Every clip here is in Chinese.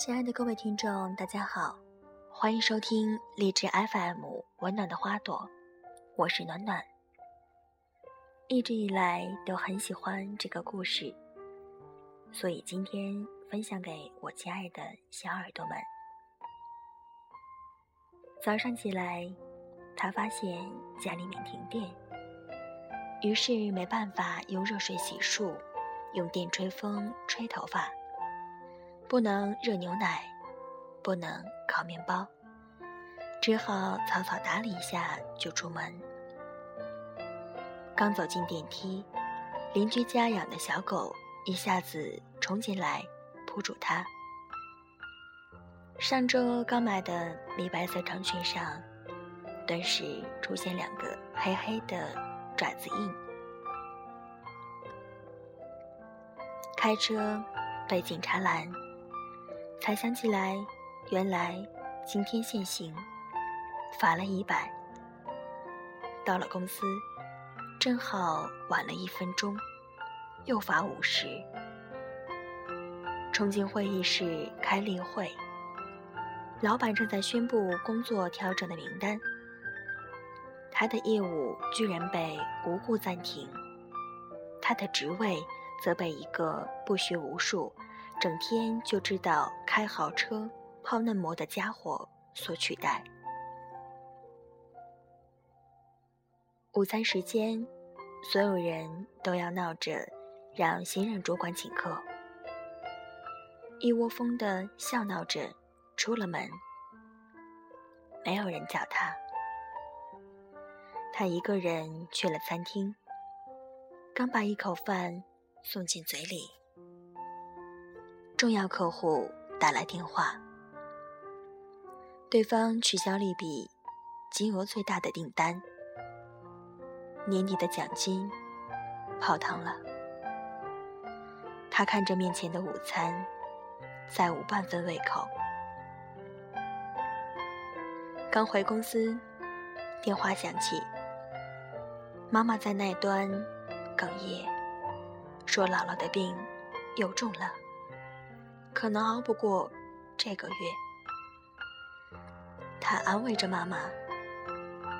亲爱的各位听众，大家好，欢迎收听荔枝 FM《温暖的花朵》，我是暖暖。一直以来都很喜欢这个故事，所以今天分享给我亲爱的小耳朵们。早上起来，他发现家里面停电，于是没办法用热水洗漱，用电吹风吹头发。不能热牛奶，不能烤面包，只好草草打理一下就出门。刚走进电梯，邻居家养的小狗一下子冲进来扑住他。上周刚买的米白色长裙上，顿时出现两个黑黑的爪子印。开车被警察拦。才想起来，原来今天限行，罚了一百。到了公司，正好晚了一分钟，又罚五十。冲进会议室开例会，老板正在宣布工作调整的名单，他的业务居然被无故暂停，他的职位则被一个不学无术。整天就知道开豪车、泡嫩模的家伙所取代。午餐时间，所有人都要闹着让新任主管请客，一窝蜂的笑闹着出了门。没有人叫他，他一个人去了餐厅，刚把一口饭送进嘴里。重要客户打来电话，对方取消了一笔金额最大的订单，年底的奖金泡汤了。他看着面前的午餐，再无半分胃口。刚回公司，电话响起，妈妈在那端哽咽，说姥姥的病又重了。可能熬不过这个月，他安慰着妈妈，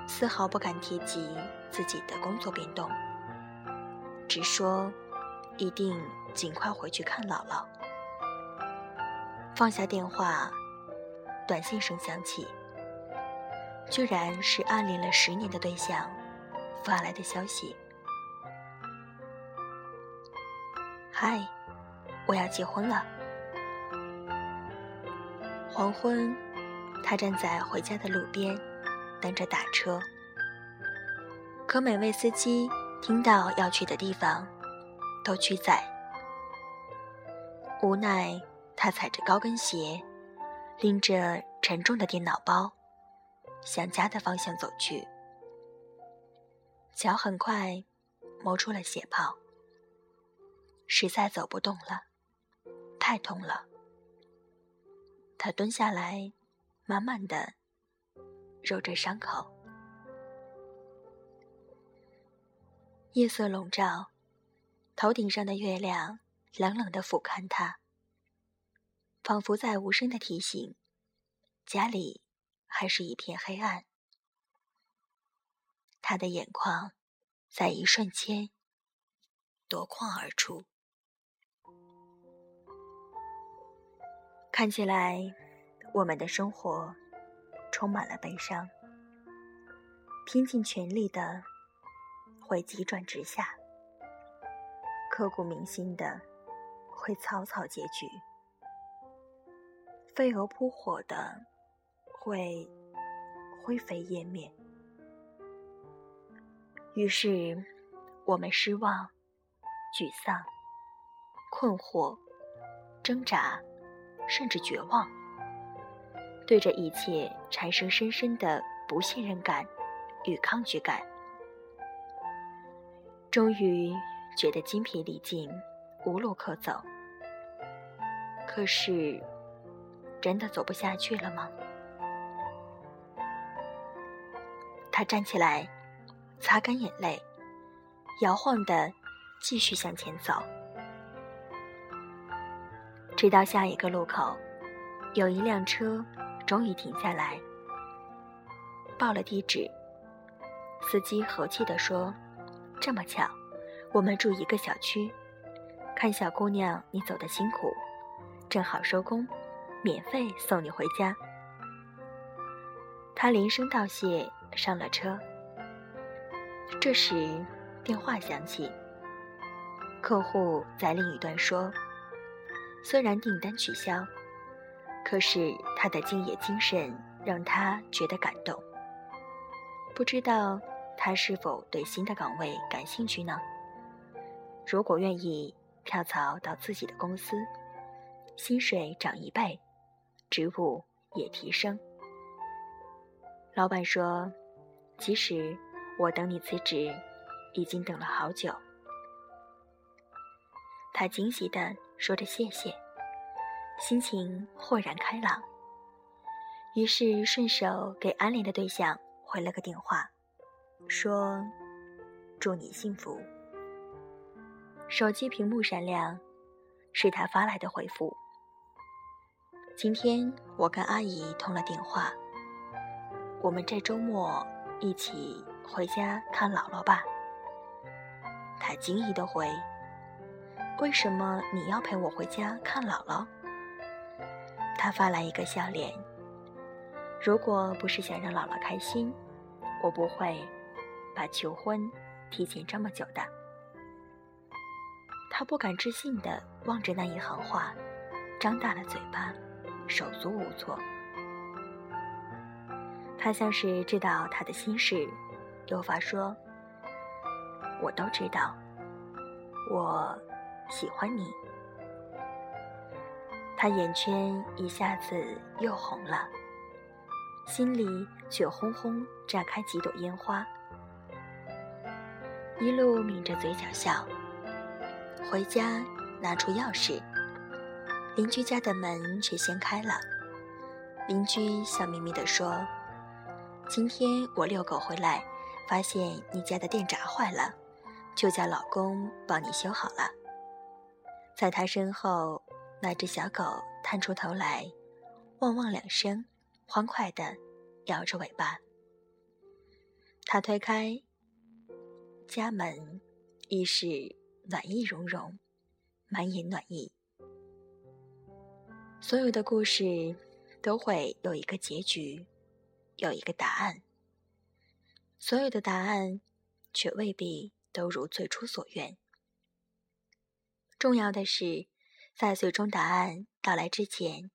丝毫不敢提及自己的工作变动，只说一定尽快回去看姥姥。放下电话，短信声响起，居然是暗恋了十年的对象发来的消息：“嗨，我要结婚了。”黄昏，他站在回家的路边，等着打车。可每位司机听到要去的地方，都拒载。无奈，他踩着高跟鞋，拎着沉重的电脑包，向家的方向走去。脚很快磨出了血泡，实在走不动了，太痛了。他蹲下来，慢慢的揉着伤口。夜色笼罩，头顶上的月亮冷冷的俯瞰他，仿佛在无声的提醒：家里还是一片黑暗。他的眼眶在一瞬间夺眶而出。看起来，我们的生活充满了悲伤，拼尽全力的会急转直下，刻骨铭心的会草草结局，飞蛾扑火的会灰飞烟灭。于是，我们失望、沮丧、困惑、挣扎。甚至绝望，对这一切产生深深的不信任感与抗拒感，终于觉得精疲力尽，无路可走。可是，真的走不下去了吗？他站起来，擦干眼泪，摇晃的继续向前走。直到下一个路口，有一辆车终于停下来，报了地址。司机和气地说：“这么巧，我们住一个小区。看小姑娘你走的辛苦，正好收工，免费送你回家。”他连声道谢，上了车。这时，电话响起，客户在另一端说：“虽然订单取消，可是他的敬业精神让他觉得感动。不知道。”他是否对新的岗位感兴趣呢？如果愿意跳槽到自己的公司，薪水涨一倍，职务也提升。老板说：“其实我等你辞职，已经等了好久。”他惊喜的说着谢谢，心情豁然开朗。于是顺手给暗恋的对象回了个电话。说：“祝你幸福。”手机屏幕闪亮，是他发来的回复。今天我跟阿姨通了电话，我们这周末一起回家看姥姥吧。他惊异的回：“为什么你要陪我回家看姥姥？”他发来一个笑脸：“如果不是想让姥姥开心，我不会。”把求婚提前这么久的，他不敢置信地望着那一行话，张大了嘴巴，手足无措。他像是知道他的心事，有法说：“我都知道，我喜欢你。”他眼圈一下子又红了，心里却轰轰炸开几朵烟花。一路抿着嘴角笑，回家拿出钥匙，邻居家的门却先开了。邻居笑眯眯地说：“今天我遛狗回来，发现你家的电闸坏了，就叫老公帮你修好了。”在他身后，那只小狗探出头来，汪汪两声，欢快地摇着尾巴。他推开。家门亦是暖意融融，满眼暖意。所有的故事都会有一个结局，有一个答案。所有的答案却未必都如最初所愿。重要的是，在最终答案到来之前，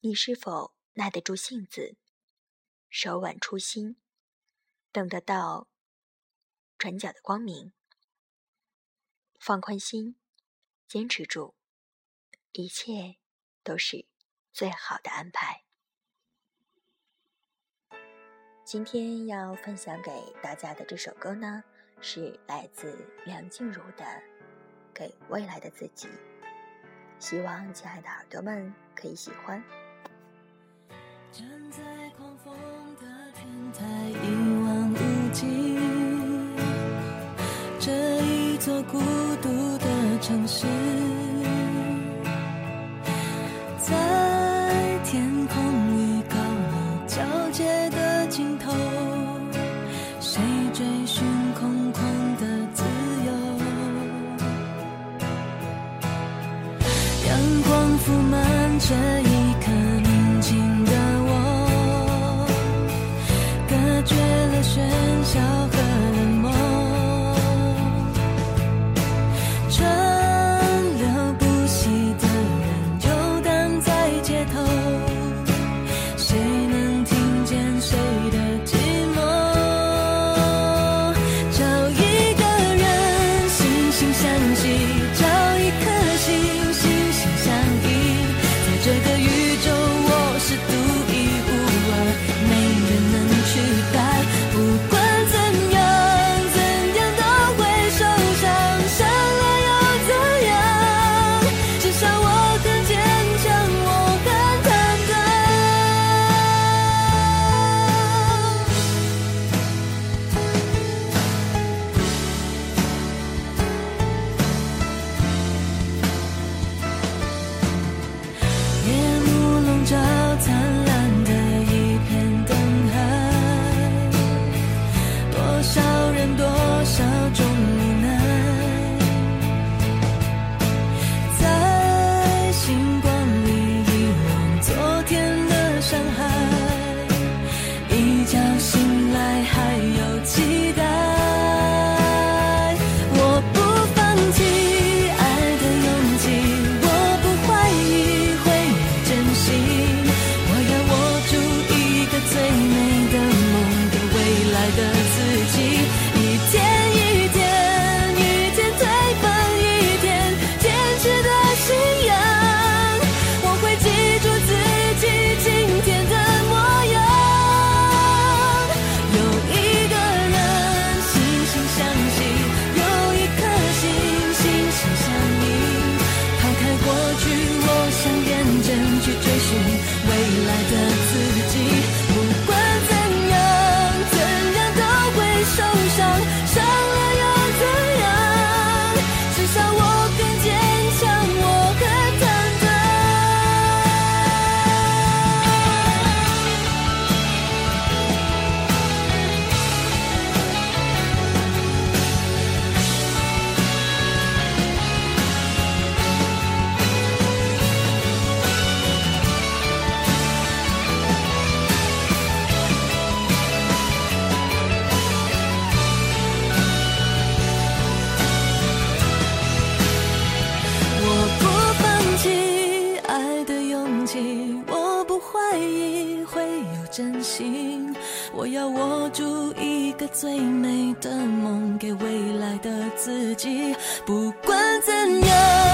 你是否耐得住性子，手挽初心，等得到。转角的光明，放宽心，坚持住，一切都是最好的安排。今天要分享给大家的这首歌呢，是来自梁静茹的《给未来的自己》，希望亲爱的耳朵们可以喜欢。站在狂风的天台，一望无际。这一座孤独的城市，这一多少种真心。我要握住一个最美的梦，给未来的自己。不管怎样，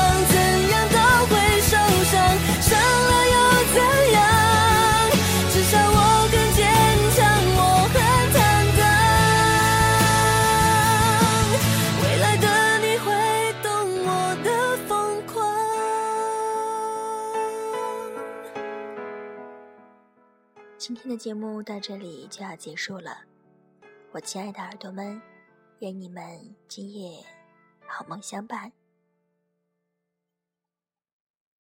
今天的节目到这里就要结束了，我亲爱的耳朵们，愿你们今夜好梦相伴。